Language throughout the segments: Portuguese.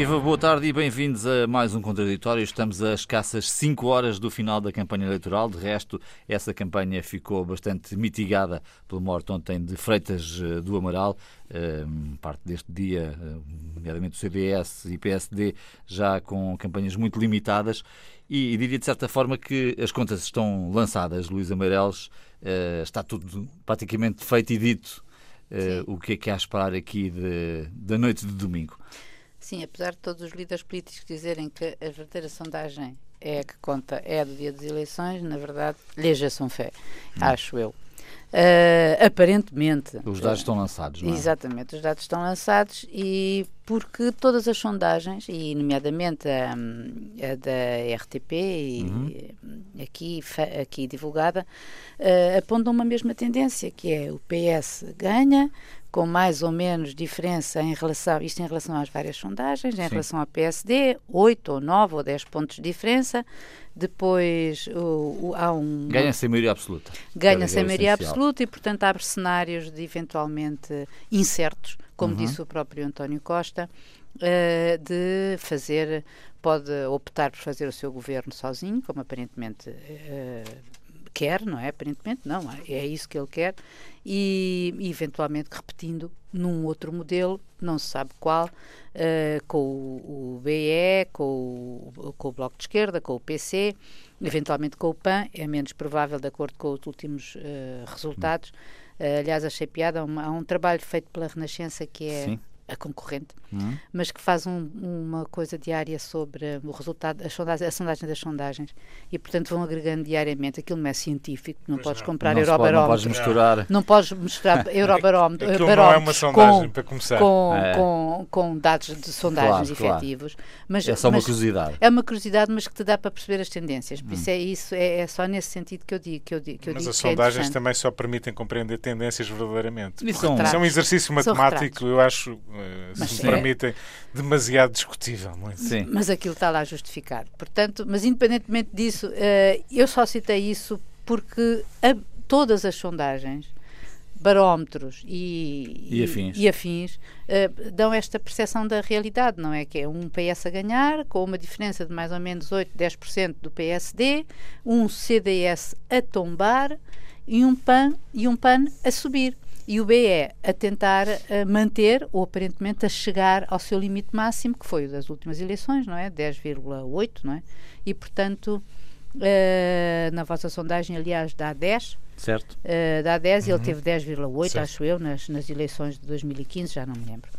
Viva, boa tarde e bem-vindos a mais um Contraditório. Estamos a escassas 5 horas do final da campanha eleitoral. De resto, essa campanha ficou bastante mitigada pela morte ontem de Freitas eh, do Amaral. Ehm, parte deste dia, eh, nomeadamente o CDS e PSD, já com campanhas muito limitadas. E, diria de certa forma que as contas estão lançadas. Luís Amarelos, eh, está tudo praticamente feito e dito. o que é que há a esperar aqui de, da noite de domingo? Sim, apesar de todos os líderes políticos dizerem que a verdadeira sondagem é a que conta, é a do dia das eleições, na verdade, lhes são fé, hum. acho eu. Uh, aparentemente. Os dados estão lançados, não é? Exatamente, os dados estão lançados e porque todas as sondagens, e nomeadamente a, a da RTP e uhum. aqui, aqui divulgada, uh, apontam uma mesma tendência, que é o PS ganha, com mais ou menos diferença em relação, isto em relação às várias sondagens, em Sim. relação ao PSD, 8 ou 9 ou 10 pontos de diferença. Depois o, o, há um. Ganha-se a maioria absoluta. Ganha-se a maioria absoluta e, portanto, abre cenários de eventualmente incertos, como uhum. disse o próprio António Costa, uh, de fazer. Pode optar por fazer o seu governo sozinho, como aparentemente uh, quer, não é? Aparentemente não, é, é isso que ele quer, e, eventualmente repetindo num outro modelo, não se sabe qual, uh, com o, o BE, com o, com o Bloco de Esquerda, com o PC, eventualmente com o PAN, é menos provável de acordo com os últimos uh, resultados. Uh, aliás, achei piada, há um, há um, trabalho feito pela Renascença que é Sim a concorrente, uhum. mas que faz um, uma coisa diária sobre o resultado, as sondagens, a sondagem das sondagens e, portanto, vão agregando diariamente. Aquilo não é científico, não pois podes não. comprar não Eurobarómetro. não podes misturar. Não podes misturar Eurobarómetro não é uma sondagem com, para começar. Com, é. com, com, dados de sondagens claro, efetivos. Claro. Mas, é só uma curiosidade. É uma curiosidade, mas que te dá para perceber as tendências. Por hum. isso é isso, é, é, só nesse sentido que eu digo. Que eu digo, que eu mas digo as é sondagens é também só permitem compreender tendências verdadeiramente. Isso é um exercício matemático, eu acho, eh, se me permitem, demasiado discutível. Não é? Sim. Mas aquilo está lá justificado. Portanto, mas independentemente disso, uh, eu só citei isso porque a, todas as sondagens barómetros e, e afins, e afins uh, dão esta percepção da realidade, não é? Que é um PS a ganhar, com uma diferença de mais ou menos 8, 10% do PSD, um CDS a tombar e um PAN, e um PAN a subir e o BE a tentar uh, manter, ou aparentemente a chegar ao seu limite máximo, que foi o das últimas eleições, não é? 10,8, não é? E, portanto, uh, na vossa sondagem, aliás, dá 10. Certo. Uh, dá 10 uhum. e ele teve 10,8, acho eu, nas, nas eleições de 2015, já não me lembro.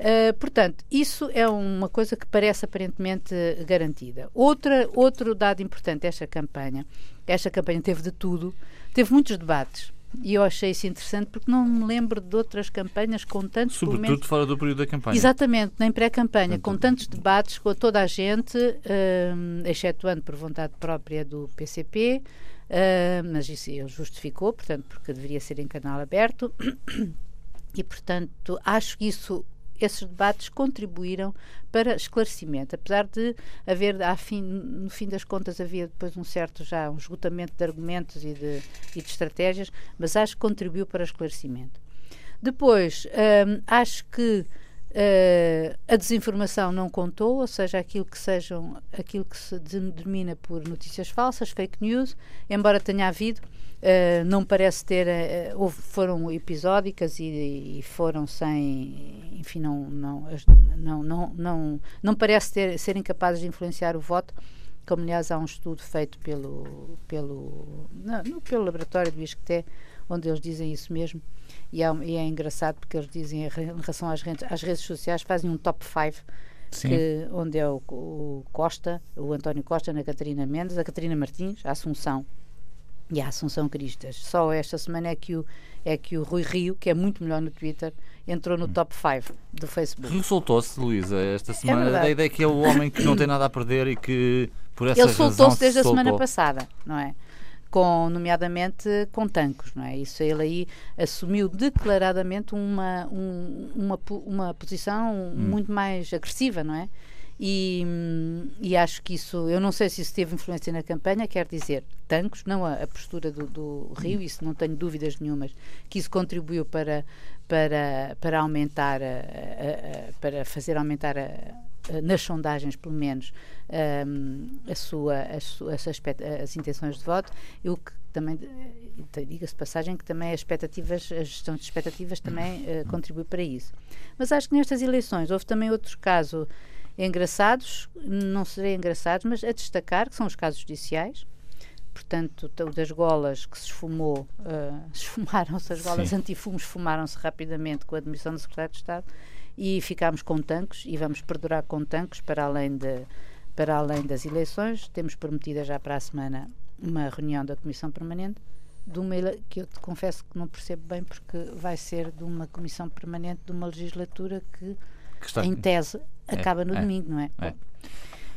Uh, portanto, isso é uma coisa que parece aparentemente garantida. Outra, outro dado importante desta campanha, esta campanha teve de tudo, teve muitos debates. E eu achei isso interessante porque não me lembro de outras campanhas com tantos. Sobretudo menos, fora do período da campanha. Exatamente, nem pré-campanha, com tantos debates com toda a gente, uh, excetuando por vontade própria do PCP, uh, mas isso ele justificou, portanto, porque deveria ser em canal aberto. E, portanto, acho que isso esses debates contribuíram para esclarecimento, apesar de haver, fim, no fim das contas, havia depois um certo já um esgotamento de argumentos e de, e de estratégias, mas acho que contribuiu para esclarecimento. Depois, hum, acho que uh, a desinformação não contou, ou seja, aquilo que sejam, aquilo que se denomina por notícias falsas, fake news, embora tenha havido, Uh, não parece ter uh, houve, foram episódicas e, e, foram sem enfim não não não não não, não parece ter, serem capazes de influenciar o voto como aliás há um estudo feito pelo pelo não, pelo laboratório do ISCTE onde eles dizem isso mesmo e é, e é engraçado porque eles dizem em relação às redes, às redes sociais fazem um top 5 que, onde é o, o Costa o António Costa, a Catarina Mendes a Catarina Martins, a Assunção e a Assunção Cristas. Só esta semana é que o, é que o Rui Rio, que é muito melhor no Twitter, entrou no hum. top 5 do Facebook. Resultou-se, Luísa, esta é semana, é da ideia que é o homem que não tem nada a perder e que por essa Ele soltou-se desde soltou. a semana passada, não é? Com, nomeadamente com tancos, não é? Isso ele aí assumiu declaradamente uma, um, uma, uma posição hum. muito mais agressiva, não é? E, e, acho que isso, eu não sei se isso teve influência na campanha, quer dizer, tancos, não a, a postura do, do, Rio, isso não tenho dúvidas nenhumas, que isso contribuiu para, para, para aumentar, a, a, para fazer aumentar a, nas sondagens pelo menos, a sua, as, suas, as intenções de voto, e o que também diga-se passagem que também as expectativas, a gestão de expectativas também uh, contribui para isso. Mas acho que nestas eleições houve também outros casos engraçados, não serei engraçados, mas a destacar, que são os casos judiciais. Portanto, o das golas que se esfumou, uh, esfumaram-se, as golas antifumos esfumaram-se rapidamente com a admissão do Secretário de Estado e ficámos com tanques e vamos perdurar com tanques para além, de, para além das eleições. Temos prometida já para a semana uma reunião da Comissão Permanente de uma que eu te confesso que não percebo bem porque vai ser de uma comissão permanente de uma legislatura que, que está... em tese é, acaba no é, domingo, não é? é.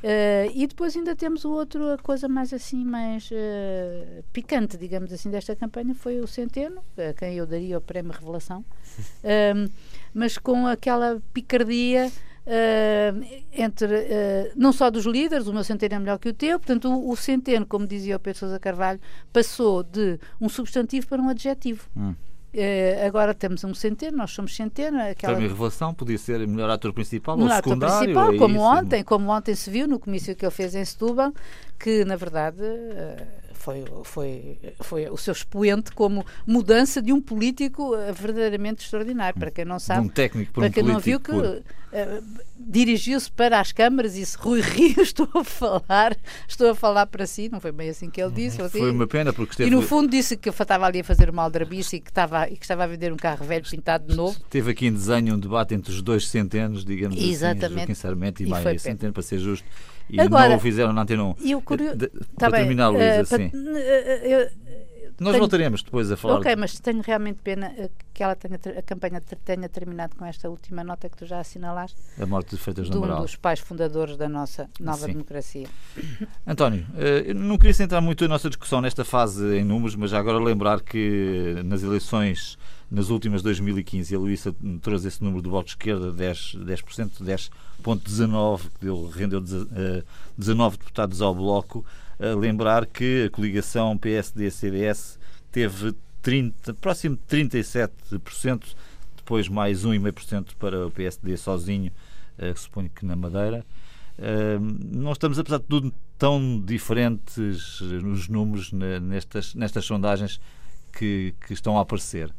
Uh, e depois ainda temos o outro, a coisa mais assim, mais uh, picante, digamos assim, desta campanha foi o Centeno, a quem eu daria o prémio Revelação, uh, mas com aquela picardia Uh, entre uh, não só dos líderes, o meu centeno é melhor que o teu, portanto, o, o centeno, como dizia o Pedro Sousa Carvalho, passou de um substantivo para um adjetivo. Hum. Uh, agora temos um centeno, nós somos centeno. Aquela... Também revelação podia ser melhor ator principal melhor ou secundário. Ator principal, é como isso. ontem, como ontem se viu no comício que ele fez em Setúbal, que na verdade foi, foi, foi o seu expoente como mudança de um político eh, verdadeiramente extraordinário. Para quem não sabe, um técnico para, um quem não viu que uh, dirigiu-se para as câmaras e disse Rui Rio, estou a falar, estou a falar para si, não foi bem assim que ele disse. Foi uma pena porque esteve... E no fundo disse que estava ali a fazer uma aldrabice e que estava, e que estava a vender um carro velho pintado de novo. Teve aqui em desenho um debate entre os dois centenos, digamos assim, Exatamente. assim, Joaquim e, e Maia Centeno, para ser justo. E Agora, não o fizeram na Antena 1. E o curio... de, tá para bem, terminar, Luísa, uh, sim. Nós tenho... voltaremos depois a falar. Ok, mas tenho realmente pena que ela tenha, a campanha tenha terminado com esta última nota que tu já assinalaste. A morte de Freitas de um dos pais fundadores da nossa nova Sim. democracia. António, eu não queria centrar muito a nossa discussão nesta fase em números, mas já agora lembrar que nas eleições nas últimas 2015, a Luísa trouxe esse número do voto de esquerda, 10%, 10%, 10,19%, que deu, rendeu 19 deputados ao Bloco. Lembrar que a coligação PSD-CDS teve 30, próximo de 37%, depois mais 1,5% para o PSD sozinho, uh, suponho que na Madeira. Uh, não estamos, apesar de tudo, tão diferentes nos números nestas, nestas sondagens que, que estão a aparecer.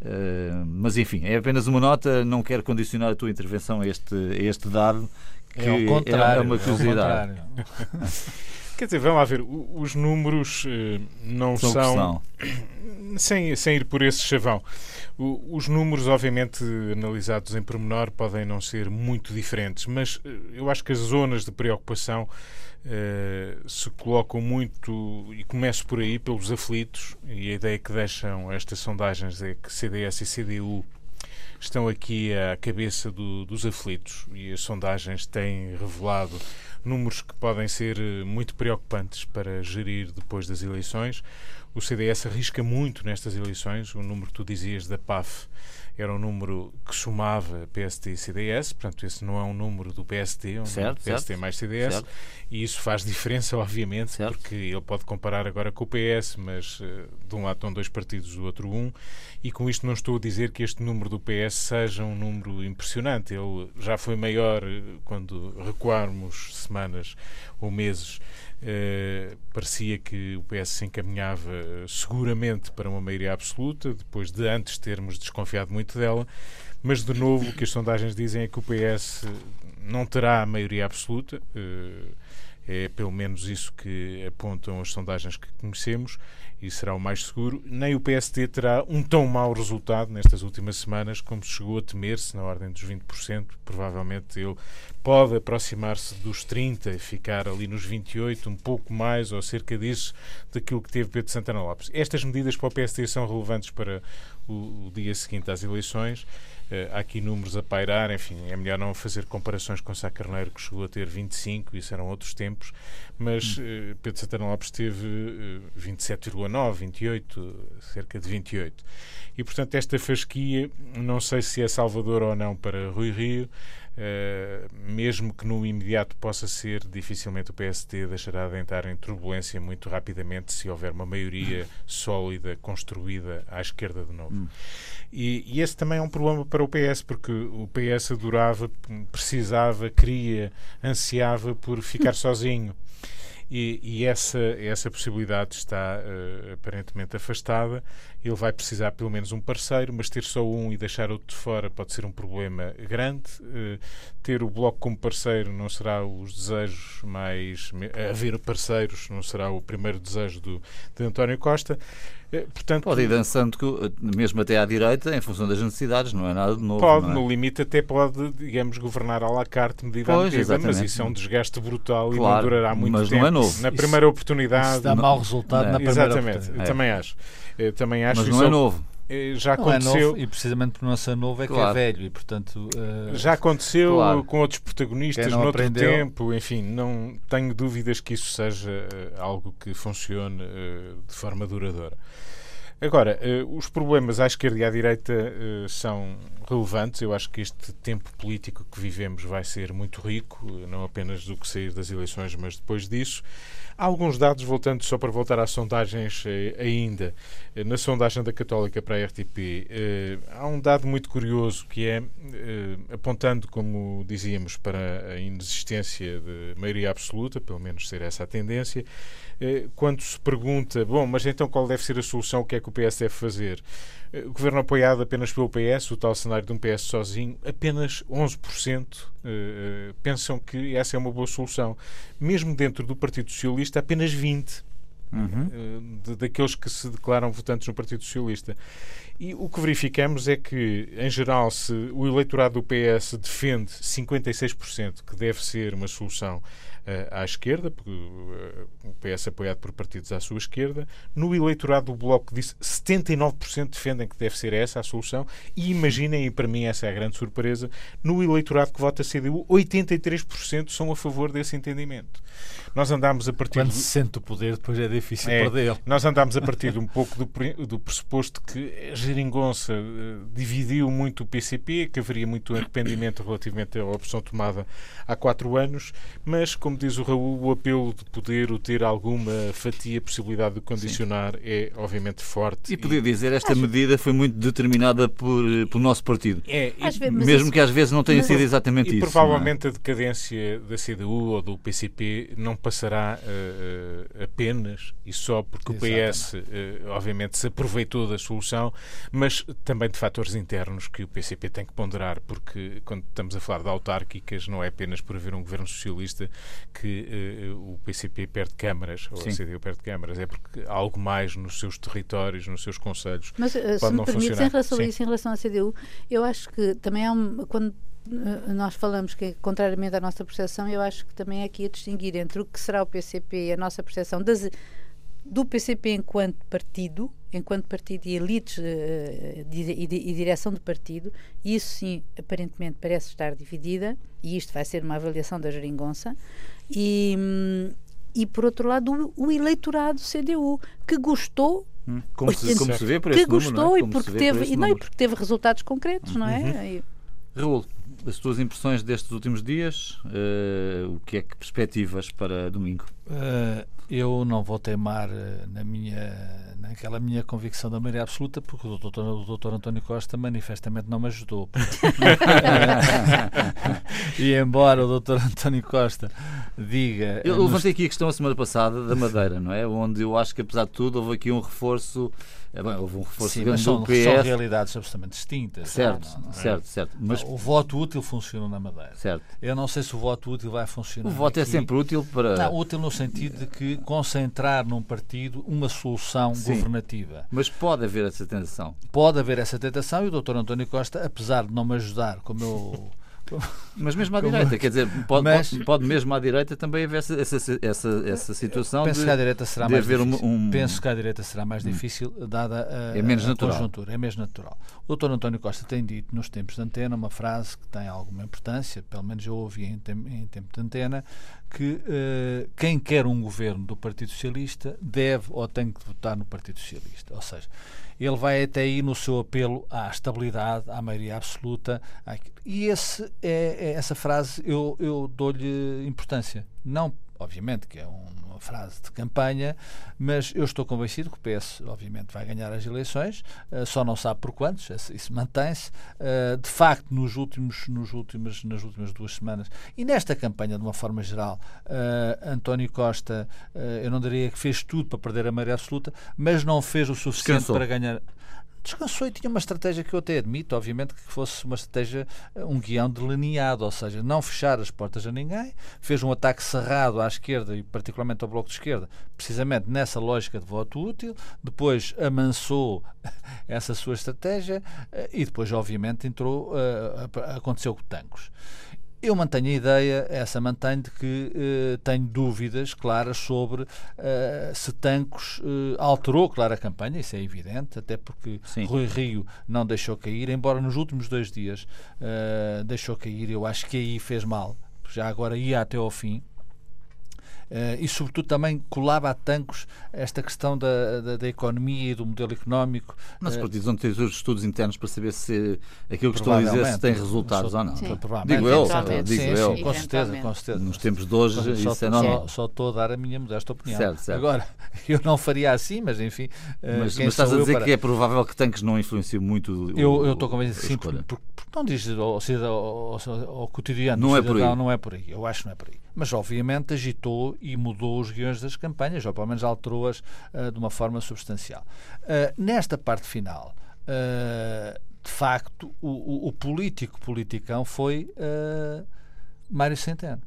Uh, mas enfim, é apenas uma nota, não quero condicionar a tua intervenção a este, a este dado, que é, é uma curiosidade. É Quer dizer, vamos lá ver, os números uh, não são. são sem, sem ir por esse chavão. Os números, obviamente, analisados em pormenor, podem não ser muito diferentes, mas uh, eu acho que as zonas de preocupação Uh, se colocam muito, e começo por aí, pelos aflitos, e a ideia que deixam estas sondagens é que CDS e CDU estão aqui à cabeça do, dos aflitos, e as sondagens têm revelado números que podem ser eh, muito preocupantes para gerir depois das eleições. O CDS arrisca muito nestas eleições, o número que tu dizias da PAF era um número que somava PSD e CDS, portanto, esse não é um número do PSD, é um certo, PSD certo, mais CDS, certo. e isso faz diferença, obviamente, certo. porque ele pode comparar agora com o PS, mas uh, de um lado estão dois partidos, do outro um, e com isto não estou a dizer que este número do PS seja um número impressionante, ele já foi maior eh, quando recuarmos semanas ou meses Uh, parecia que o PS se encaminhava seguramente para uma maioria absoluta, depois de antes termos desconfiado muito dela, mas de novo o que as sondagens dizem é que o PS não terá a maioria absoluta. Uh, é pelo menos isso que apontam as sondagens que conhecemos e será o mais seguro. Nem o PSD terá um tão mau resultado nestas últimas semanas como chegou a temer-se, na ordem dos 20%. Provavelmente ele pode aproximar-se dos 30% e ficar ali nos 28%, um pouco mais ou cerca disso daquilo que teve Pedro Santana Lopes. Estas medidas para o PSD são relevantes para o, o dia seguinte às eleições. Uh, há aqui números a pairar, enfim, é melhor não fazer comparações com Sá Carneiro, que chegou a ter 25, isso eram outros tempos, mas uh, Pedro Santana Lopes teve uh, 27,9, 28, cerca de 28. E, portanto, esta fasquia, não sei se é salvador ou não para Rui Rio, Uh, mesmo que no imediato possa ser, dificilmente o PST deixará de entrar em turbulência muito rapidamente se houver uma maioria sólida, construída à esquerda de novo. Hum. E, e, esse também é um problema para o PS, porque o PS adorava, precisava, queria, ansiava por ficar sozinho. E, e, essa, essa possibilidade está uh, aparentemente afastada. Ele vai precisar pelo menos um parceiro, mas ter só um e deixar outro de fora pode ser um problema grande. Uh, ter o Bloco como parceiro não será os desejos mais. Haver parceiros não será o primeiro desejo do, de António Costa. Eh, portanto, pode ir dançando mesmo até à direita em função das necessidades, não é nada de novo. Pode, é? no limite, até pode, digamos, governar à la carte, medida pois, a medida, mas isso é um desgaste brutal claro, e não durará muito mas tempo. Não é novo. Na primeira isso, oportunidade. Isso dá mau resultado é. na primeira Exatamente, oportunidade. É. também acho. Eu também acho mas não é novo eh, já não aconteceu. É novo, e precisamente por não ser novo é claro. que é velho e portanto uh, já aconteceu claro. com outros protagonistas no outro tempo enfim não tenho dúvidas que isso seja uh, algo que funcione uh, de forma duradoura Agora, uh, os problemas à esquerda e à direita uh, são relevantes. Eu acho que este tempo político que vivemos vai ser muito rico, não apenas do que sair das eleições, mas depois disso. Há alguns dados, voltando só para voltar às sondagens eh, ainda, eh, na sondagem da Católica para a RTP, eh, há um dado muito curioso que é, apontando, como dizíamos, para a inexistência de maioria absoluta, pelo menos ser essa a tendência, quando se pergunta, bom, mas então qual deve ser a solução, o que é que o PS deve fazer? O governo apoiado apenas pelo PS, o tal cenário de um PS sozinho, apenas 11% pensam que essa é uma boa solução. Mesmo dentro do Partido Socialista, apenas 20%. Uhum. De, daqueles que se declaram votantes no Partido Socialista. E o que verificamos é que, em geral, se o eleitorado do PS defende 56% que deve ser uma solução à esquerda, porque uh, o PS apoiado por partidos à sua esquerda. No eleitorado do Bloco disse 79% defendem que deve ser essa a solução. E imaginem, e para mim essa é a grande surpresa, no eleitorado que vota CDU, 83% são a favor desse entendimento. Nós andámos a partir. Quando se sente o poder, depois é difícil é, perder. Nós andámos a partir de um pouco do, do pressuposto que a Geringonça uh, dividiu muito o PCP, que haveria muito arrependimento relativamente à opção tomada há quatro anos, mas, como diz o Raul, o apelo de poder o ter alguma fatia, possibilidade de condicionar Sim. é obviamente forte. E podia dizer, esta Acho... medida foi muito determinada por, pelo nosso partido. É, e, mesmo isso... que às vezes não tenha sido exatamente e, isso. E provavelmente é? a decadência da CDU ou do PCP não passará uh, apenas e só porque exatamente. o PS, uh, obviamente, se aproveitou da solução, mas também de fatores internos que o PCP tem que ponderar, porque quando estamos a falar de autárquicas, não é apenas por haver um governo socialista que uh, o PCP perde câmaras, ou Sim. a CDU perde câmaras, é porque há algo mais nos seus territórios, nos seus conselhos. Mas uh, se me permites, em relação a isso, em relação à CDU, eu acho que também há um, quando eh, nós falamos que, contrariamente à nossa percepção, eu acho que também é aqui a distinguir entre o que será o PCP e a nossa percepção das, do PCP enquanto partido, enquanto partido e elites uh, de, e, de, e, direção do partido, e isso sim, aparentemente, parece estar dividida, e isto vai ser uma avaliação da geringonça, e, e por outro lado, o, o eleitorado CDU, que gostou hum, como, se, como se vê por que gostou número, é? e porque teve e não, e porque teve resultados concretos, não é? Uhum. Raul, as tuas impressões destes últimos dias, uh, o que é que perspectivas para domingo? Uh, eu não vou teimar eh, na minha, naquela minha convicção da maioria absoluta, porque o doutor, o doutor António Costa manifestamente não me ajudou. e embora o doutor António Costa diga. Eu levantei aqui a questão a semana passada da Madeira, não é? Onde eu acho que, apesar de tudo, houve aqui um reforço é, bem, houve um reforço Sim, mas são, PS. são realidades absolutamente distintas. Certo, não, não é? certo, certo. Mas... o voto útil funciona na Madeira. Certo. Eu não sei se o voto útil vai funcionar. O voto é aqui. é sempre útil para. Não, útil no sentido de que concentrar num partido uma solução Sim, governativa. Mas pode haver essa tentação. Pode haver essa tentação e o Dr. António Costa, apesar de não me ajudar, como eu mas mesmo à direita, quer dizer, pode, mas, pode, mesmo à direita também haver essa, essa, essa, essa situação penso de, que à direita será de mais haver difícil. Um. Penso que à direita será mais hum. difícil, dada a, é menos a natural. conjuntura. É menos natural. O Dr. António Costa tem dito nos tempos de antena uma frase que tem alguma importância, pelo menos eu ouvi em, tem, em tempo de antena, que uh, quem quer um governo do Partido Socialista deve ou tem que votar no Partido Socialista. Ou seja, ele vai até aí no seu apelo à estabilidade, à maioria absoluta. E esse é, é essa frase eu, eu dou-lhe importância. Não, obviamente, que é uma frase de campanha, mas eu estou convencido que o PS, obviamente, vai ganhar as eleições, uh, só não sabe por quantos, isso mantém-se. Uh, de facto, nos últimos, nos últimos, nas últimas duas semanas e nesta campanha, de uma forma geral, uh, António Costa, eu não diria que fez tudo para perder a maioria absoluta, mas não fez o suficiente Descansou. para ganhar descansou e tinha uma estratégia que eu até admito, obviamente, que fosse uma estratégia, eh, um guião delineado, ou seja, não fechar as portas a ninguém, fez um ataque cerrado à esquerda e particularmente ao Bloco de Esquerda, precisamente nessa lógica de voto útil, depois amansou essa sua estratégia eh, e depois, obviamente, entrou, eh, aconteceu com Tancos. Eu mantenho a ideia, essa mantenho, de que uh, tenho dúvidas claras sobre uh, se Tancos uh, alterou, claro, a campanha, isso é evidente, até porque Sim. Rui Rio não deixou cair, embora nos últimos dois dias deixou cair, eu acho que aí fez mal, já agora ia até ao fim. Uh, e, sobretudo, também colava a tancos esta questão da, da, da economia e do modelo económico. Mas os partidos os estudos internos para saber se aquilo que estão a dizer se tem resultados ou não. Digo eu, digo sim, eu. Sim, com certeza, com certeza. Nos tempos de hoje, só, isso é normal. Só, só, estou a dar a minha modesta opinião. Certo, certo. Agora, eu não faria assim, mas enfim. Uh, mas, mas estás a dizer para... que é provável que tanques não influenciam muito o, Eu estou convencido, sim, porque, porque não diz ao, ao, ao, ao cotidiano. Não é por aí. Não é por aí. Eu acho que não é por aí mas obviamente agitou e mudou os guiões das campanhas, ou pelo menos alterou-as uh, de uma forma substancial. Uh, nesta parte final, uh, de facto, o, o, o, político politicão foi Mário Centeno.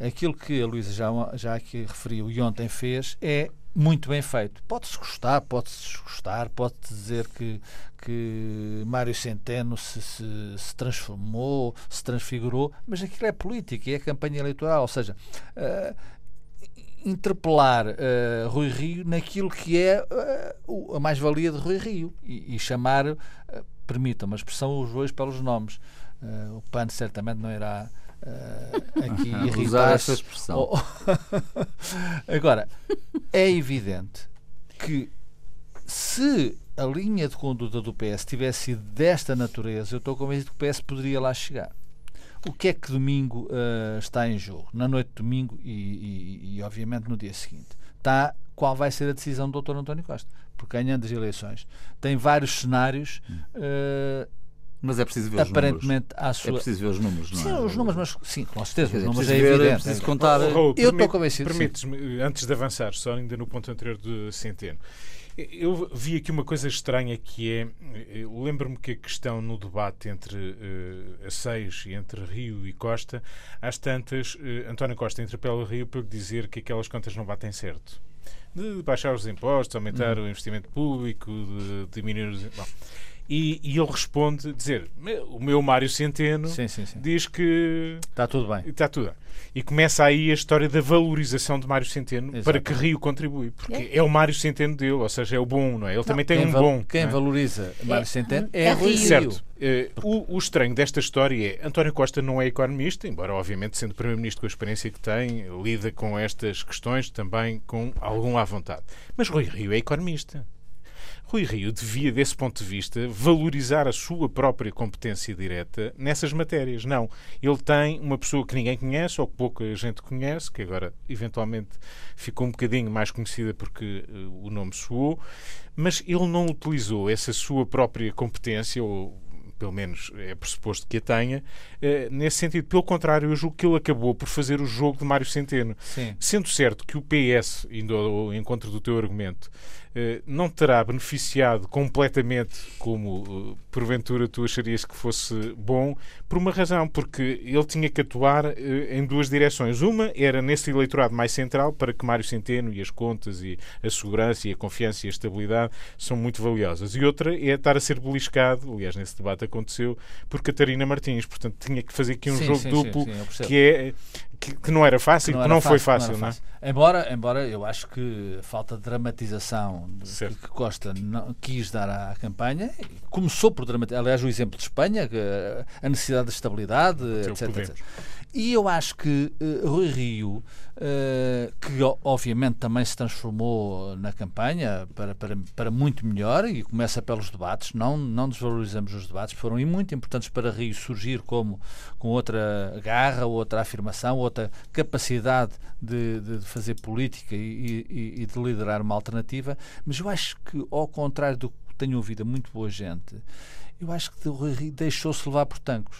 Aquilo que a Luísa já, já aqui referiu e ontem fez é muito bem feito. Pode-se gostar, pode-se desgostar, pode-se dizer que, que Mário Centeno se, se, se, transformou, se transfigurou, mas aquilo é política é campanha eleitoral, ou seja, uh, interpelar uh, Rui Rio naquilo que é uh, a mais-valia de Rui Rio e, e chamar, uh, permita uma expressão, os dois pelos nomes. o PAN certamente não irá uh, aqui irritar. Essa expressão. Oh, Agora, é evidente que se a linha de conduta do PS tivesse sido desta natureza, eu estou convencido que o PS poderia lá chegar. O que é que domingo uh, está em jogo? Na noite de domingo e, e, e, obviamente, no dia seguinte. Está qual vai ser a decisão do Dr. António Costa. Porque ganhando as eleições tem vários cenários. Uh, mas é preciso ver os Aparentemente, números. Sua... É preciso ver os números, não sim, é? Sim, os números, mas sim, com certeza. Os números é, é evidente. É preciso contar. Oh, oh, eu estou convencido. Permites-me, antes de avançar, só ainda no ponto anterior de Centeno. Eu vi aqui uma coisa estranha que é. Lembro-me que a questão no debate entre uh, a seis e entre Rio e Costa, às tantas, uh, António Costa interpela Rio para dizer que aquelas contas não batem certo. De baixar os impostos, aumentar uhum. o investimento público, de diminuir os. Bom, e, e, ele responde, dizer, o meu Mário Centeno sim, sim, sim. diz que está tudo bem. Está tudo bem. E começa aí a história da valorização de Mário Centeno Exato. para que Rio contribui, porque é. é. o Mário Centeno dele, ou seja, é o bom, não é? Ele não, também tem um bom. Quem é? valoriza Mário Centeno é, é Rio. Certo. Uh, o, o, estranho desta história é António Costa não é economista, embora obviamente sendo Primeiro-Ministro com a experiência que tem, lida com estas questões também com algum à vontade. Mas Rui Rio é economista. Rui Rio devia, desse ponto de vista, valorizar a sua própria competência direta nessas matérias. Não. Ele tem uma pessoa que ninguém conhece ou que pouca gente conhece, que agora eventualmente ficou um bocadinho mais conhecida porque uh, o nome soou, mas ele não utilizou essa sua própria competência ou pelo menos é pressuposto que a tenha, eh, nesse sentido. Pelo contrário, eu julgo que ele acabou por fazer o jogo de Mário Centeno. Sim. Sendo certo que o PS, indo ao encontro do teu argumento, não terá beneficiado completamente, como eh, porventura tu acharias que fosse bom, por uma razão, porque ele tinha que atuar eh, em duas direções. Uma era nesse eleitorado mais central, para que Mário Centeno e as contas e a segurança e a confiança e a estabilidade são muito valiosas. E outra é estar a ser beliscado, aliás, nesse debate aconteceu, por Catarina Martins. Portanto, tinha que fazer aqui um sim, jogo sim, duplo sim, que é que, que, não era fácil, que não, que não foi fácil. Não, fácil. Não é? Embora, embora eu acho que a falta de dramatização que, que, Costa não, quis dar à, campanha começou por dramatizar. Aliás, o exemplo de Espanha, a necessidade de estabilidade, etc. e eu acho que uh, Rui Rio, uh, que obviamente também se transformou na campanha para, para, para muito melhor e começa pelos debates, não, não desvalorizamos os debates, foram muito importantes para Rio surgir como com outra garra, outra afirmação, outra capacidade de, de fazer política e, e, e de liderar uma alternativa, mas eu acho que, ao contrário do que tenho ouvido a muito boa gente, eu acho que o Rui Rio deixou-se levar por tancos.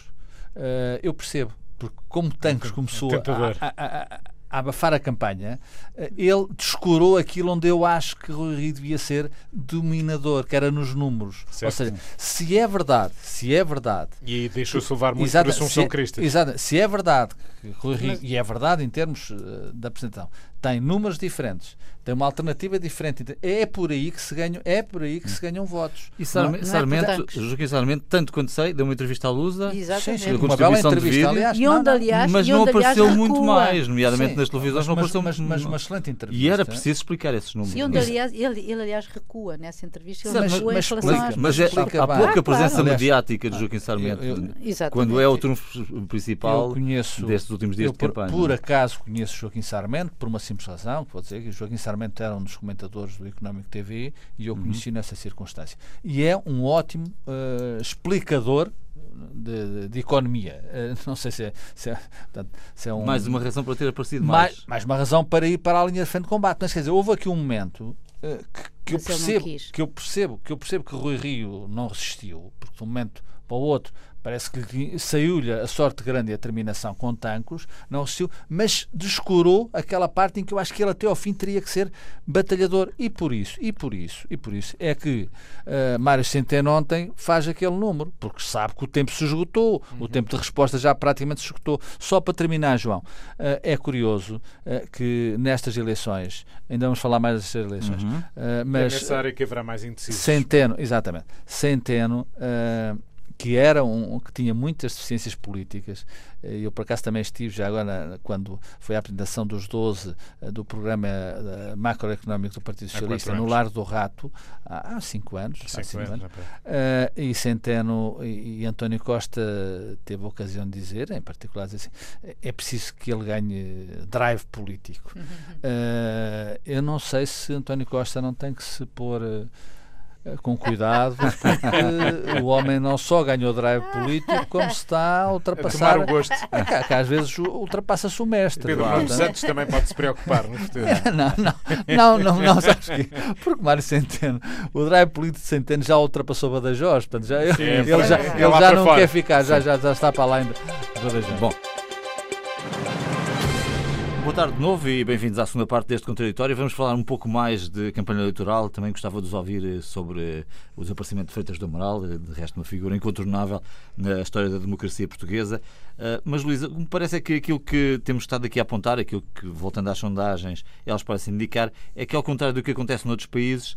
Uh, eu percebo, porque como Tancos começou a, a, a, a, abafar a campanha, uh, ele descurou aquilo onde eu acho que Rui Rio devia ser dominador, que era nos números. Certo. Ou seja, se é verdade, se é verdade... E deixou-se levar muito exato, por Assunção é- Cristas. Exato, se é verdade que Rui Rio, Mas... e é verdade em termos uh, da apresentação, tem números diferentes, tem uma alternativa diferente. É por aí que se ganham, é por aí que se ganham votos. E Sarmento, Sarmento Joaquim Sarmento, tanto quanto sei, deu uma entrevista à Lusa, Exatamente. uma bela entrevista, vídeo, aliás, e onde, aliás, mas não apareceu muito mais, nomeadamente Sim, nas televisões, mas, não apareceu mas, mas, uma excelente entrevista. E era preciso explicar esses números. E onde, aliás, ele, ele, aliás, recua nessa entrevista. Ele mas, recua mas, explica, mas é, há pouca ah, presença mediática de Joaquim Sarmento, eu, eu, quando é o trunfo principal conheço, destes últimos dias de campanha. Por acaso conheço Joaquim Sarmento, por uma simples razão, vou dizer que Joaquim Sarmento era um dos comentadores do Económico TV e eu uhum. conheci nessa circunstância. E é um ótimo uh, explicador de, de, de, economia. Uh, não sei se é, se é, se é um, mais uma razão para ter aparecido mais. mais. Mais uma razão para ir para a linha de frente de combate. Mas quer dizer, houve aqui um momento uh, que, que eu percebo, que eu percebo que eu percebo que Rui Rio não resistiu, porque de um momento para o outro Parece que saiu-lhe a sorte grande e a terminação com Tancos, não resistiu, mas descurou aquela parte em que eu acho que ele até ao fim teria que ser batalhador. E por isso, e por isso, e por isso é que uh, Mário Centeno ontem faz aquele número, porque sabe que o tempo se esgotou, uhum. o tempo de resposta já praticamente se esgotou. Só para terminar, João, uh, é curioso uh, que nestas eleições, ainda vamos falar mais destas eleições, uhum. mas. É nessa área que haverá mais indecisos. Centeno, exatamente. Centeno que era um que tinha muitas deficiências políticas. Eh, eu por acaso também estive já agora quando foi a apresentação dos 12 eh, do programa eh, macroeconómico do Partido Socialista no Lar do Rato há, há cinco anos, cinco há cinco anos, anos. Uh, e Centeno e, e, António Costa teve a ocasião de dizer, em particular dizer assim, é preciso que ele ganhe drive político. Uh, eu não sei se António Costa não tem que se pôr com cuidado, porque o homem não só ganhou drive político, como se está a ultrapassar. A o gosto. Que, que às vezes ultrapassa-se o mestre. Pedro Nuno Santos também pode se preocupar no futuro. Não, não, não, não, não, sabes que, porque Mário Centeno, o drive político de Centeno já ultrapassou Badajoz, portanto, já, Sim, ele, ele já, ele já não fora. quer ficar, já, já, já está para de Badajoz. Bom. Boa tarde de novo e bem-vindos à segunda parte deste contraditório. Vamos falar um pouco mais de campanha eleitoral. Também gostava de vos ouvir eh, sobre eh, o desaparecimento de Freitas do Amaral, eh, de resto uma figura incontornável na história da democracia portuguesa. Mas, Luísa, me parece é que aquilo que temos estado aqui a apontar, aquilo que, voltando às sondagens, elas parecem indicar, é que, ao contrário do que acontece noutros países,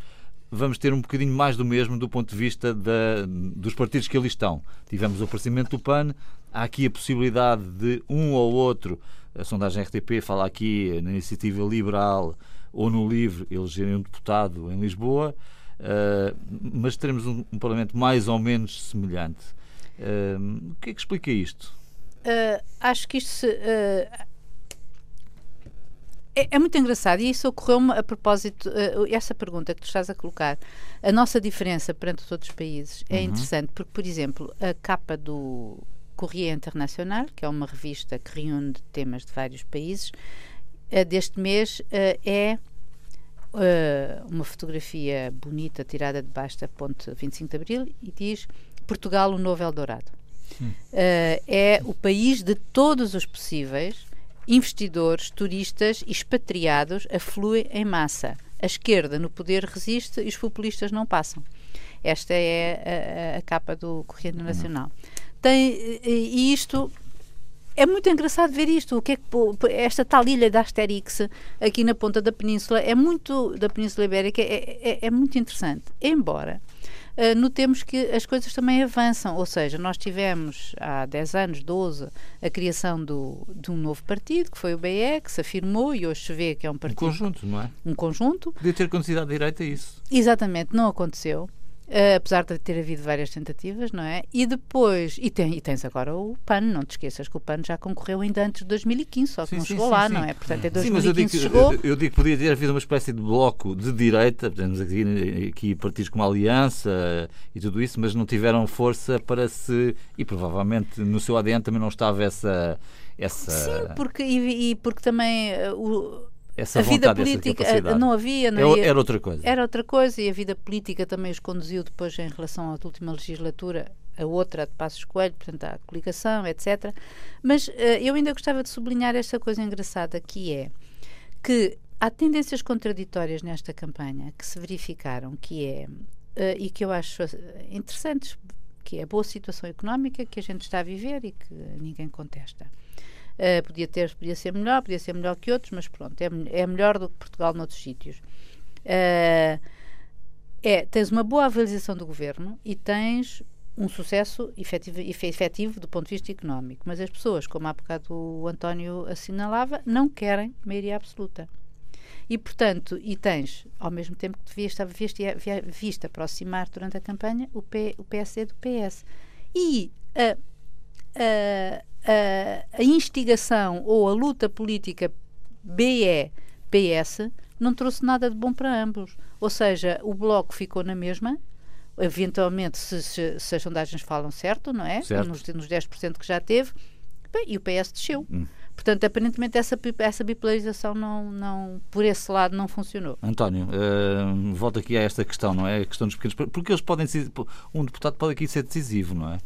vamos ter um bocadinho mais do mesmo do ponto de vista da, dos partidos que ali estão. Tivemos o aparecimento do PAN, há aqui a possibilidade de um ou outro a sondagem RTP fala aqui na iniciativa liberal ou no LIVRE elegerem um deputado em Lisboa, uh, mas teremos um, um, Parlamento mais ou menos semelhante. Uh, o que é que explica isto? Uh, acho que isto se, é, é, muito engraçado e isso ocorreu-me a propósito, essa pergunta que tu estás a colocar, a nossa diferença perante os outros países é uhum. interessante, porque, por exemplo, a capa do Correia Internacional, que é uma revista que reúne temas de vários países, uh, deste mês uh, é uh, uma fotografia bonita tirada debaixo da ponte 25 de Abril e diz Portugal, o novo Eldorado. Hum. é o país de todos os possíveis investidores, turistas, expatriados afluem em massa. A esquerda no poder resiste e os populistas não passam. Esta é a, a, a capa do Correio Nacional. Hum tem e isto é muito engraçado ver isto. O que é que esta tal ilha da Asterix aqui na ponta da península é muito da península ibérica é, é, é muito interessante. Embora uh, notemos que as coisas também avançam, ou seja, nós tivemos há 10 anos, 12, a criação do, de um novo partido, que foi o BE, que se afirmou e hoje se vê que é um partido. Um conjunto, não é? Um conjunto. Podia ter acontecido à direita isso. Exatamente, não aconteceu. Uh, apesar de ter havido várias tentativas, não é? E depois, e, tem, e tens agora o PAN, não te esqueças que o PAN já concorreu ainda antes de 2015, só que sim, não sim, chegou sim, lá, não é? Portanto, em 2015 sim, mas eu digo, chegou. Eu, eu, digo que podia ter havido uma espécie de bloco de direita, temos aqui, aqui partidos como a Aliança e tudo isso, mas não tiveram força para se. E provavelmente no seu ADN também não estava essa. essa... Sim, porque, e, e porque também. Uh, o, essa a vida política eh, não havia, não é, era outra coisa. Era outra coisa e a vida política também os conduziu depois em relação à última legislatura, a outra de Passos Coelho, portanto à coligação, etc. Mas uh, eu ainda gostava de sublinhar esta coisa engraçada que é que há tendências contraditórias nesta campanha que se verificaram, que é uh, e que eu acho interessantes, que é a boa situação económica que a gente está a viver e que ninguém contesta. Uh, podia, ter, podia ser melhor, podia ser melhor que outros, mas pronto, é, é melhor do que Portugal noutros sítios. Uh, é, tens uma boa avaliação do governo e tens um sucesso efetivo, efetivo do ponto de vista económico. Mas as pessoas, como há bocado o António assinalava, não querem maioria absoluta. E, portanto, e tens, ao mesmo tempo que devias estar visto, visto aproximar durante a campanha o, P, o PSD do PS. E a, a, a instigação ou a luta política BE-PS não trouxe nada de bom para ambos. Ou seja, o Bloco ficou na mesma, eventualmente, se, se, se as sondagens falam certo, não é? Certo. Nos, nos 10% que já teve, bem, e o PS desceu. Hum. Portanto, aparentemente essa, essa bipolarização não, não, por esse lado não funcionou. António, uh, volto aqui a esta questão, não é? A questão dos pequenos. Porque eles podem um deputado pode aqui ser decisivo, não é?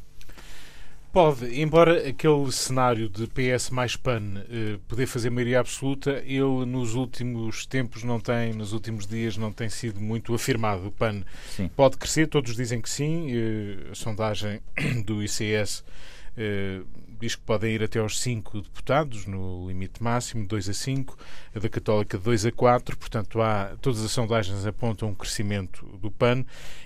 Pode, embora aquele cenário de PS mais PAN eh, poder fazer maioria absoluta, ele nos últimos tempos não tem, nos últimos dias não tem sido muito afirmado. O PAN sim. pode crescer, todos dizem que sim. Eh, a sondagem do ICS eh, diz que podem ir até aos 5 deputados, no limite máximo, 2 a 5, a da Católica 2 a 4, portanto há, todas as sondagens apontam um crescimento do PAN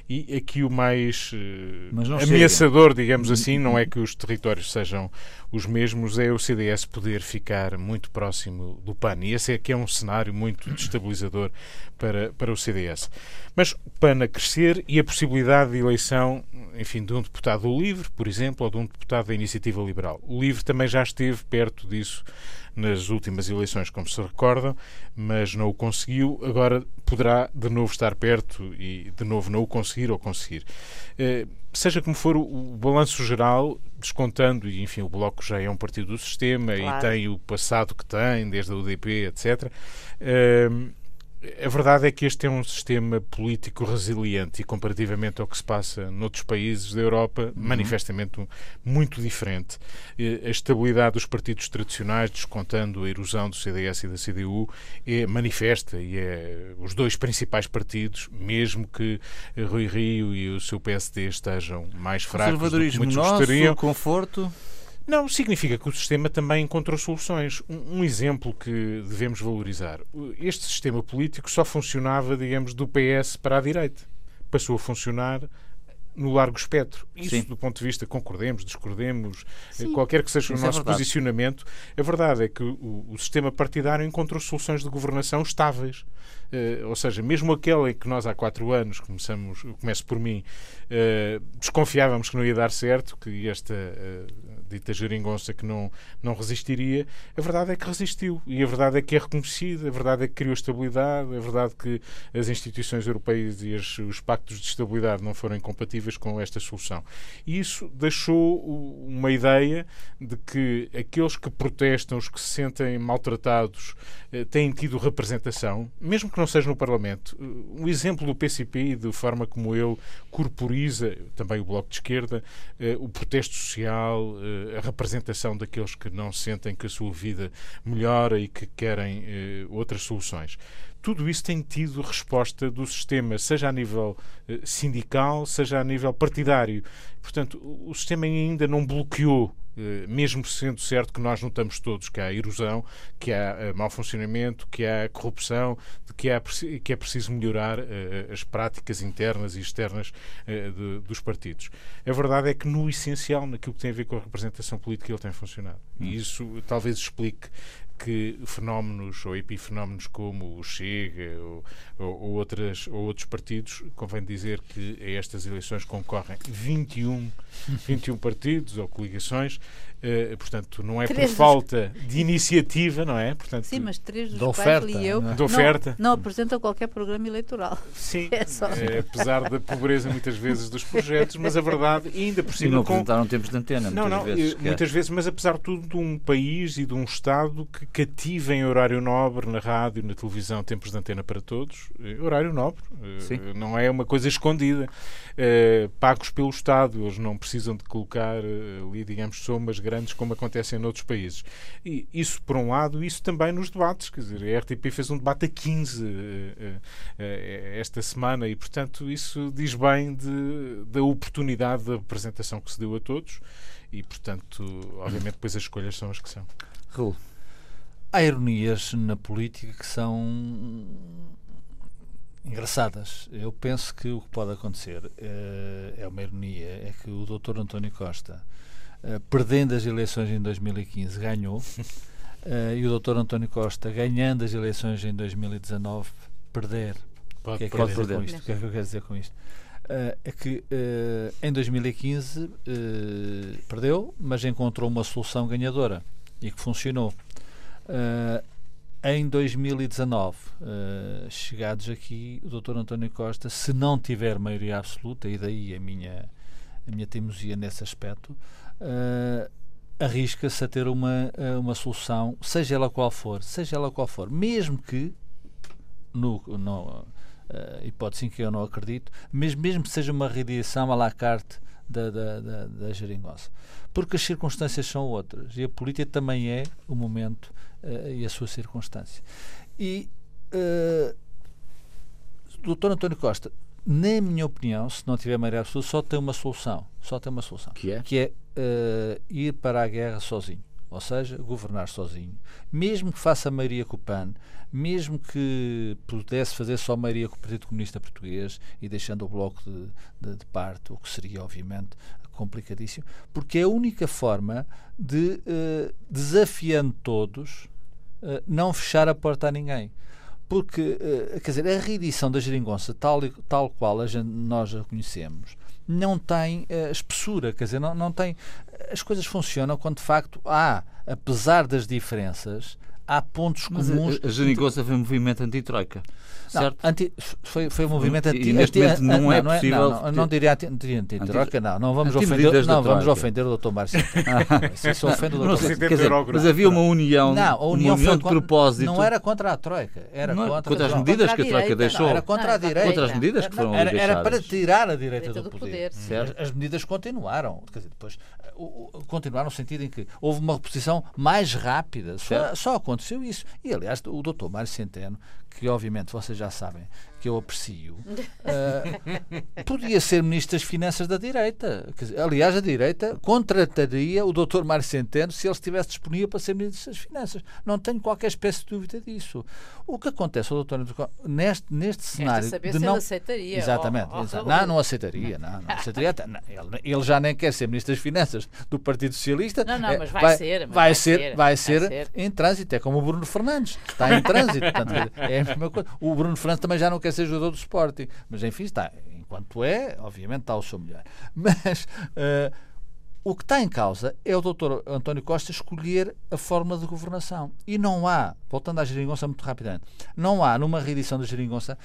e aqui o mais uh, ameaçador, chega. digamos assim, não é que os territórios sejam os mesmos, é o CDS poder ficar muito próximo do PAN. E esse é que é um cenário muito destabilizador para, para o CDS. Mas o PAN a crescer e a possibilidade de eleição, enfim, de um deputado do LIVRE, por exemplo, ou de um deputado da Iniciativa Liberal. O LIVRE também já esteve perto disso nas últimas eleições, como se recordam, mas não o conseguiu. Agora poderá de novo estar perto e de novo não o conseguir ou conseguir. Eh, seja como for, o balanço geral, descontando, e enfim, o Bloco já é um partido do sistema claro. e tem o passado que tem, desde a UDP, etc a verdade é que este é um sistema político resiliente e, comparativamente ao que se passa noutros países da Europa, uhum. manifestamente muito diferente. A estabilidade dos partidos tradicionais, descontando a erosão do CDS e da CDU, é manifesta e é os dois principais partidos, mesmo que Rui Rio e o seu PSD estejam mais fracos do que muitos nosso, gostariam. conforto... Não, significa que o sistema também encontrou soluções. Um, um, exemplo que devemos valorizar. Este sistema político só funcionava, digamos, do PS para a direita. Passou a funcionar no largo espectro. Isso, Sim. do ponto de vista, concordemos, discordemos, Sim. qualquer que seja o Isso é nosso é posicionamento, a verdade é que o, o, sistema partidário encontrou soluções de governação estáveis. Uh, ou seja, mesmo aquela em que nós há quatro anos, começamos, começo por mim, uh, desconfiávamos que não ia dar certo, que esta uh, dita geringonça que não, não resistiria, a verdade é que resistiu. E a verdade é que é reconhecida, a verdade é que criou estabilidade, a verdade que as instituições europeias e as, os pactos de estabilidade não foram incompatíveis com esta solução. E isso deixou uma ideia de que aqueles que protestam, os que se sentem maltratados, eh, têm tido representação, mesmo que não seja no Parlamento. Um exemplo do PCP e da forma como ele corporiza, também o Bloco de Esquerda, eh, o protesto social, eh, a representação daqueles que não sentem que a sua vida melhora e que querem eh, outras soluções. Tudo isso tem tido resposta do sistema, seja a nível eh, sindical, seja a nível partidário. Portanto, o sistema ainda não bloqueou eh, mesmo sendo certo que nós notamos todos que há erosão, que há eh, mau funcionamento, que há corrupção, que, há, que é preciso melhorar eh, as práticas internas e externas de, dos partidos. A verdade é que, no essencial, naquilo que tem a ver com a representação política, ele tem funcionado. E hum. isso talvez explique que fenómenos ou epifenómenos como o Chega ou, ou, ou, outras, ou outros partidos, convém dizer que a estas eleições concorrem 21, 21 partidos ou coligações, Uh, portanto, não é três por falta de iniciativa, não é? Portanto, Sim, mas três dos de quais oferta, li eu não, de oferta. Não, não apresentam qualquer programa eleitoral. Sim, é só... é, apesar da pobreza muitas vezes dos projetos, mas a verdade, ainda por cima... E não apresentaram tempos de antena, não, não, vezes. Muitas vezes, mas apesar de tudo, de um país e de um Estado que cativa em horário nobre, na rádio, na televisão, tempos de antena para todos, eh, horário nobre, eh, Sim. não é uma coisa escondida, pagos pelo Estado, eles não precisam de colocar ali, digamos, somas grandes como acontece em outros países. E isso, por um lado, isso também nos debates. Quer dizer, a RTP fez um debate a 15 uh, uh, esta semana e, portanto, isso diz bem de, da oportunidade da apresentação que se deu a todos e, portanto, obviamente, depois as escolhas são as que são. Raul. Há ironias na política que são engraçadas. Eu penso que o que pode acontecer é, é uma ironia, é que o Dr. António Costa eh, perdendo as eleições em 2015, ganhou. Uh, e o Dr. António Costa, ganhando as eleições em 2019, perder. Pode, o que é que perder. com isto? O que é que eu quero dizer com isto? Uh, é que em 2015 perdeu, mas encontrou uma solução ganhadora e que funcionou. em 2019, chegados aqui, o Dr. António Costa, se não tiver maioria absoluta, e daí a minha, a minha teimosia nesse aspecto, uh, arrisca-se a ter uma, uh, uma solução, seja ela qual for, seja ela qual for, mesmo que, no, no uh, hipótese em que eu não acredito, mesmo, mesmo que seja uma radiação à la carte da, da, da, da geringonça. Porque as circunstâncias são outras e a política também é o momento uh, e a sua circunstância. E uh, Dr. António Costa, na minha opinião, se não tiver maioria absoluta, só tem uma solução. Só tem uma solução. Que é? Que é uh, ir para a guerra sozinho. Ou seja, governar sozinho. Mesmo que faça maioria com o PAN, mesmo que pudesse fazer só maioria com o Partido Comunista Português e deixando o Bloco de, de, de parte, o que seria, obviamente, complicadíssimo, porque é a única forma de, uh, desafiando todos, uh, não fechar a porta a ninguém porque, quer dizer, a reedição da geringonça, tal, tal qual a gente, nós a conhecemos, não tem uh, espessura, quer dizer, não, não tem. As coisas funcionam quando de facto há, apesar das diferenças, há pontos Mas comuns. A, a Geringonça foi um movimento anti-troika. Certo? Não, anti, foi, foi um movimento anti, e neste anti, momento não, é não é possível. Não, não, não diria anti-troika, não. Não vamos ofender, não, vamos ofender o Dr. Márcio. Isso ofende o Dr. Dizer, mas havia uma união, não, a união, uma união de propósito. Não era contra a Troika. Era não, contra, contra as medidas que a Troika deixou. Era contra a direita. Contra as medidas que foram era, deixadas. Era para tirar a direita do poder. As medidas continuaram. Quer dizer, depois continuaram no sentido em que houve uma reposição mais rápida. Só aconteceu isso. E, aliás, o Dr. Mário Centeno, que obviamente vocês já sabem que eu aprecio, uh, podia ser Ministro das Finanças da direita. Dizer, aliás, a direita contrataria o Dr. Mário Centeno se ele estivesse disponível para ser Ministro das Finanças. Não tenho qualquer espécie de dúvida disso. O que acontece ao Dr. neste, neste cenário. saber de se não... ele aceitaria. Exatamente. Oh, oh, Não, não aceitaria. Não, não aceitaria. Não, ele, ele, já nem quer ser Ministro das Finanças do Partido Socialista. Não, não, é, mas vai, vai ser. Mas vai, ser, ser, vai ser, ser em trânsito. É como o Bruno Fernandes. Está em trânsito. Portanto, é a mesma coisa. O Bruno Fernandes também já não quer ser jogador do Sporting. Mas enfim, está. Enquanto é, obviamente está o seu melhor. Mas uh, o que está em causa é o Dr. António Costa escolher a forma de governação. E não há, voltando à geringonça muito rapidamente, não há numa reedição da geringonça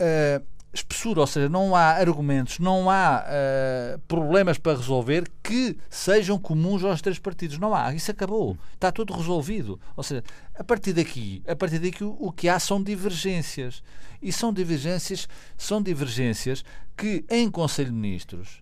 uh, espessura, ou seja, não há argumentos, não há uh, problemas para resolver que sejam comuns aos três partidos. Não há, isso acabou, está tudo resolvido. Ou seja, a partir daqui, a partir daqui o, o que há são divergências. E são divergências, são divergências que em Conselho de Ministros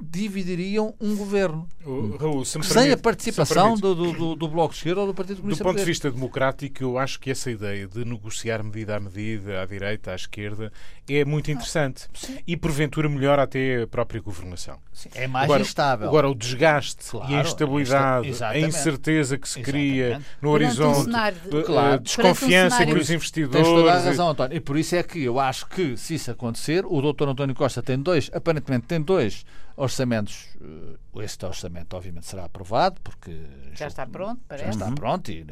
dividiriam um governo. O, Raul, sem permite, a participação do, do, do, Bloco de Esquerda ou do Partido Comunista. Do ponto de vista democrático, eu acho que essa ideia de negociar medida a medida, à direita, à esquerda, é muito interessante. Ah, e porventura melhor até a própria governação. Sim, é mais agora, instável. Agora, o desgaste claro, e a instabilidade, a incerteza que se cria exatamente. no horizonte, um claro, a desconfiança um que os investidores. Tens toda a razão, António. E por isso é que eu acho que, se isso acontecer, o doutor António Costa tem dois, aparentemente tem dois orçamentos, uh, este orçamento obviamente será aprovado, porque já está pronto, parece. Já está pronto e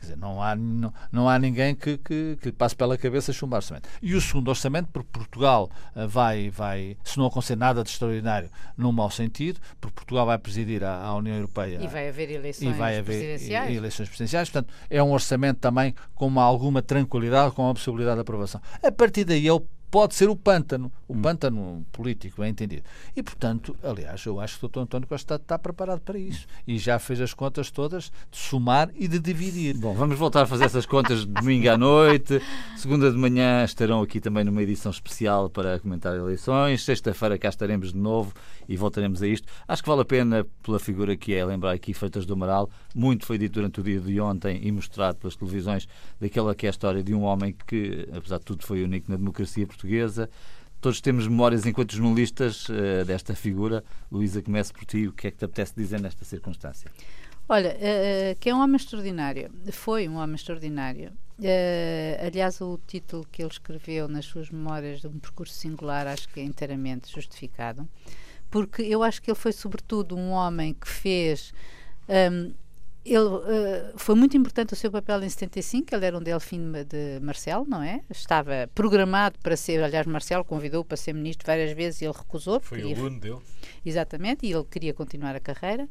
dizer, não, há, não, não há ninguém que, que, que passe pela cabeça chumbar orçamento. E o segundo orçamento, porque Portugal uh, vai, vai, se não acontecer nada de extraordinário, num mau sentido, porque Portugal vai presidir à, à União Europeia. E vai haver eleições e vai haver presidenciais. eleições presidenciais. Portanto, é um orçamento também com uma, alguma tranquilidade, com uma possibilidade de aprovação. A partir daí ele pode ser o pântano, o hum. pântano político, é entendido. E, portanto, aliás, eu acho que o Dr. António Costa está, preparado para isso e já fez as contas todas de somar e de dividir. Bom, vamos voltar a fazer essas contas domingo à noite. Segunda de manhã estarão aqui também numa edição especial para comentar eleições. Sexta-feira cá estaremos de novo e voltaremos a isto. Acho que vale a pena, pela figura que é, lembrar aqui Freitas do Amaral. Muito foi dito durante o dia de ontem e mostrado pelas televisões daquela que é a história de um homem que, apesar de tudo, foi único na democracia portuguesa. Todos temos memórias, enquanto jornalistas, uh, desta figura. Luísa, comece por ti. O que é que te apetece dizer nesta circunstância? Olha, uh, que é um homem extraordinário. Foi um homem extraordinário. Uh, aliás, o título que ele escreveu nas suas memórias de um percurso singular acho que é inteiramente justificado porque eu acho que ele foi, sobretudo, um homem que fez. Um, ele uh, foi muito importante o seu papel em 75, ele era um delfim de Marcel, não é? Estava programado para ser, aliás, Marcel convidou para ser ministro várias vezes e ele recusou. Foi queria, aluno dele. Exatamente, e ele queria continuar a carreira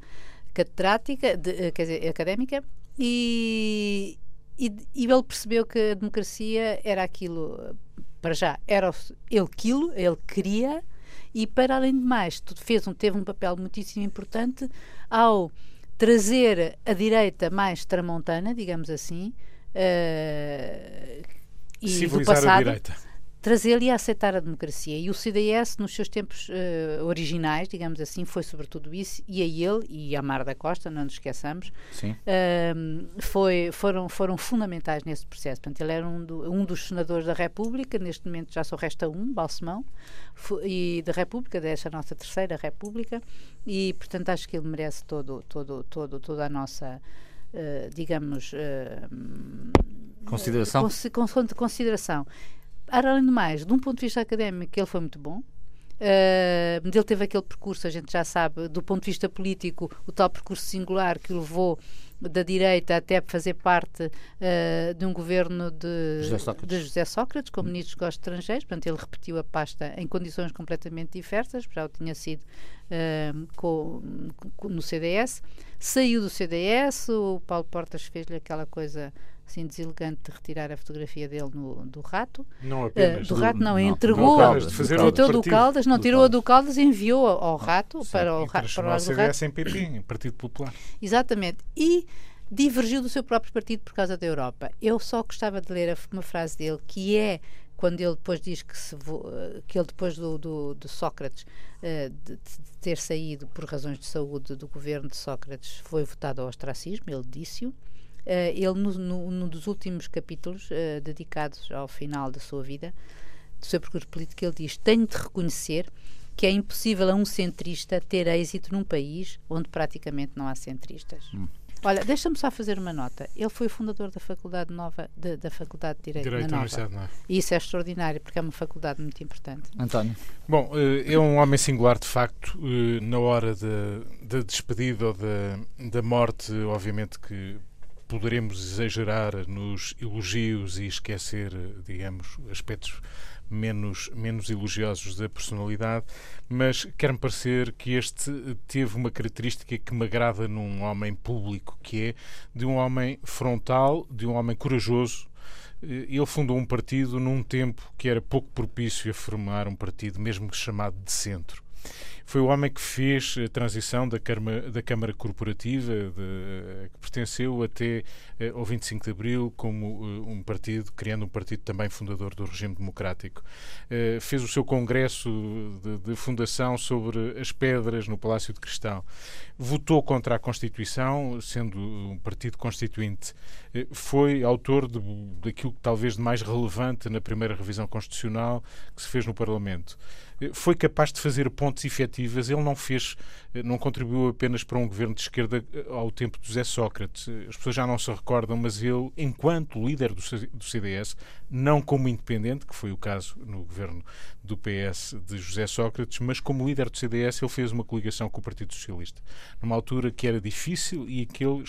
catedrática, de, uh, quer dizer, académica, e, e, e, ele percebeu que a democracia era aquilo, para já, era ele aquilo, ele queria, e para além de mais fez um, teve um papel muitíssimo importante ao trazer a direita mais tramontana, digamos assim, uh, e do passado, a direita trazê-lo e a aceitar a democracia. E o CDS, nos seus tempos uh, originais, digamos assim, foi sobretudo isso, e a ele e a Mar da Costa, não nos esqueçamos, uh, foi, foram, foram fundamentais nesse processo. Portanto, ele era um, do, um, dos senadores da República, neste momento já só resta um, Balsemão, e da República, desta nossa terceira República, e portanto acho que ele merece todo, todo, todo, toda a nossa, uh, digamos, consideração. consideração. Além do mais, de um ponto de vista académico, ele foi muito bom. Uh, ele teve aquele percurso, a gente já sabe, do ponto de vista político, o tal percurso singular que o levou da direita até fazer parte uh, de um governo de José Sócrates, de José Sócrates como ministro dos estrangeiros. Portanto, ele repetiu a pasta em condições completamente diversas, já o tinha sido uh, com, com, no CDS. Saiu do CDS, o Paulo Portas fez-lhe aquela coisa assim deselegante de retirar a fotografia dele no, do rato. Não apenas. Uh, do rato não, não entregou, Caldas, de fazer tirou do Caldas, não, tirou a do Caldas e enviou ao rato Sim, para o, para o rato. em PP, em Partido Popular. Exatamente. E divergiu do seu próprio partido por causa da Europa. Eu só gostava de ler uma frase dele que é quando ele depois diz que, se, que ele depois do, do, do Sócrates uh, de, de, ter saído por razões de saúde do governo de Sócrates foi votado ao ostracismo, ele disse-o ele, no, no, num dos últimos capítulos uh, dedicados ao final da sua vida, do seu percurso político, ele diz: Tenho de reconhecer que é impossível a um centrista ter êxito num país onde praticamente não há centristas. Hum. Olha, deixa-me só fazer uma nota. Ele foi o fundador da Faculdade Nova, de, da Faculdade de Direito, Direito na Nova. Nova. E isso é extraordinário, porque é uma faculdade muito importante. António. Bom, eh, é um homem singular, de facto, na hora da de, de despedida ou da, da morte, obviamente que poderemos exagerar nos elogios e esquecer, digamos, aspectos menos, menos elogiosos da personalidade, mas quer-me parecer que este teve uma característica que me agrada num homem público, que é de um homem frontal, de um homem corajoso. Ele fundou um partido num tempo que era pouco propício a formar um partido, mesmo chamado de centro. Foi o homem que fez a transição da Câmara, da Câmara Corporativa, de, que pertenceu até eh, ao 25 de Abril, como uh, um partido, criando um partido também fundador do regime democrático. Fez o seu congresso de, de, fundação sobre as pedras no Palácio de Cristal. Votou contra a Constituição, sendo um partido constituinte. Foi autor de, daquilo que talvez de mais relevante na primeira revisão constitucional que se fez no Parlamento foi capaz de fazer pontos efetivas. Ele não fez, não contribuiu apenas para um governo de esquerda eh, ao tempo de José Sócrates. As pessoas já não se recordam, mas ele, enquanto líder do CDS, não como independente, que foi o caso no governo do PS de José Sócrates, mas como líder do CDS ele fez uma coligação com o Partido Socialista, numa altura que era difícil e que ele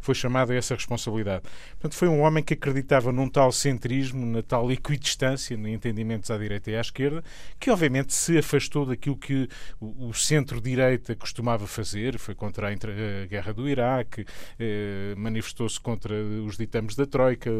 foi chamado a essa responsabilidade. Portanto, foi um homem que acreditava num tal centrismo, na tal equidistância, em entendimentos à direita e à esquerda, que obviamente se afastou daquilo que o centro-direita costumava fazer, foi contra a guerra do Iraque, eh, manifestou-se contra os ditames da Troika,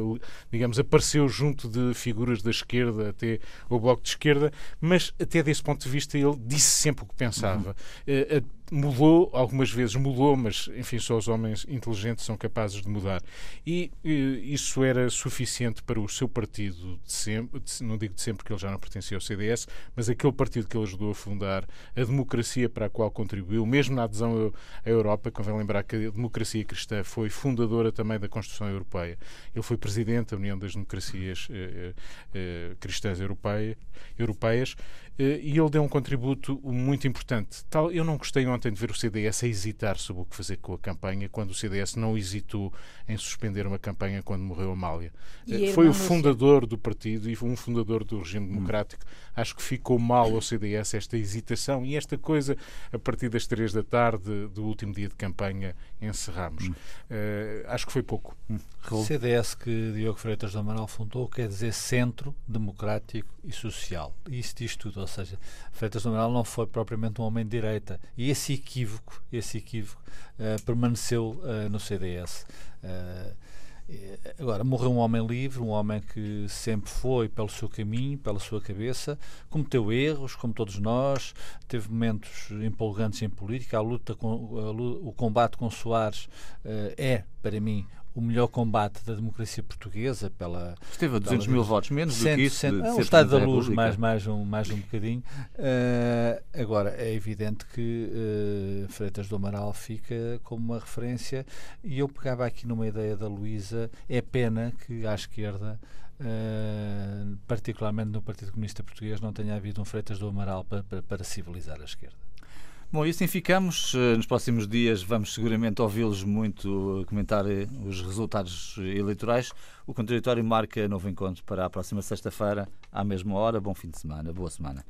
digamos, apareceu junto de figuras da esquerda até o Bloco de Esquerda, mas até desse ponto de vista ele disse sempre o que pensava. Uhum. Uh, mudou, algumas vezes mudou, mas enfim, só os homens inteligentes são capazes de mudar. E, e isso era suficiente para o seu partido de sempre, de, não digo de sempre que ele já não pertencia ao CDS, mas aquele partido que ele ajudou a fundar, a democracia para a qual contribuiu, mesmo na adesão à Europa, convém lembrar que a democracia cristã foi fundadora também da Constituição Europeia. Ele foi presidente da União das Democracias eh, eh, Cristãs Europeia, Europeias eh, e ele deu um contributo muito importante. Tal, eu não gostei ontem de ver o CDS a hesitar sobre o que fazer com a campanha, quando o CDS não hesitou em suspender uma campanha quando morreu Amália. Eh, foi o fundador do partido e um fundador do regime democrático. Hum. Acho que ficou mal ao CDS esta hesitação e esta coisa, a partir das três da tarde do último dia de campanha, encerramos. Hum. Uh, acho que foi pouco. Hum. O CDS que Diogo Freitas do Amaral fundou quer dizer Centro Democrático e Social. E isso diz tudo ou seja, Freitas do Amaral não foi propriamente um homem de direita. E esse equívoco, esse equívoco uh, permaneceu uh, no CDS. Uh, agora, morreu um homem livre, um homem que sempre foi pelo seu caminho, pela sua cabeça, cometeu erros, como todos nós, teve momentos empolgantes em política. A luta com, a, o combate com Soares é, para mim, o melhor combate da democracia portuguesa pela. Esteve a 200 mil votos, menos cento, do que isso. Cento, é, o Estado da Luz, mais, mais, um, mais um bocadinho. Uh, agora, é evidente que uh, Freitas do Amaral fica como uma referência e eu pegava aqui numa ideia da Luísa. É pena que à esquerda. Uh, particularmente no Partido Comunista Português, não tenha havido um Freitas do Amaral para, para, para civilizar a esquerda. Bom, e assim ficamos. Eh, nos próximos dias vamos seguramente ouvi-los muito comentar eh, os resultados eleitorais. O contraditório marca novo encontro para a próxima sexta-feira, à mesma hora. Bom fim de semana, boa semana.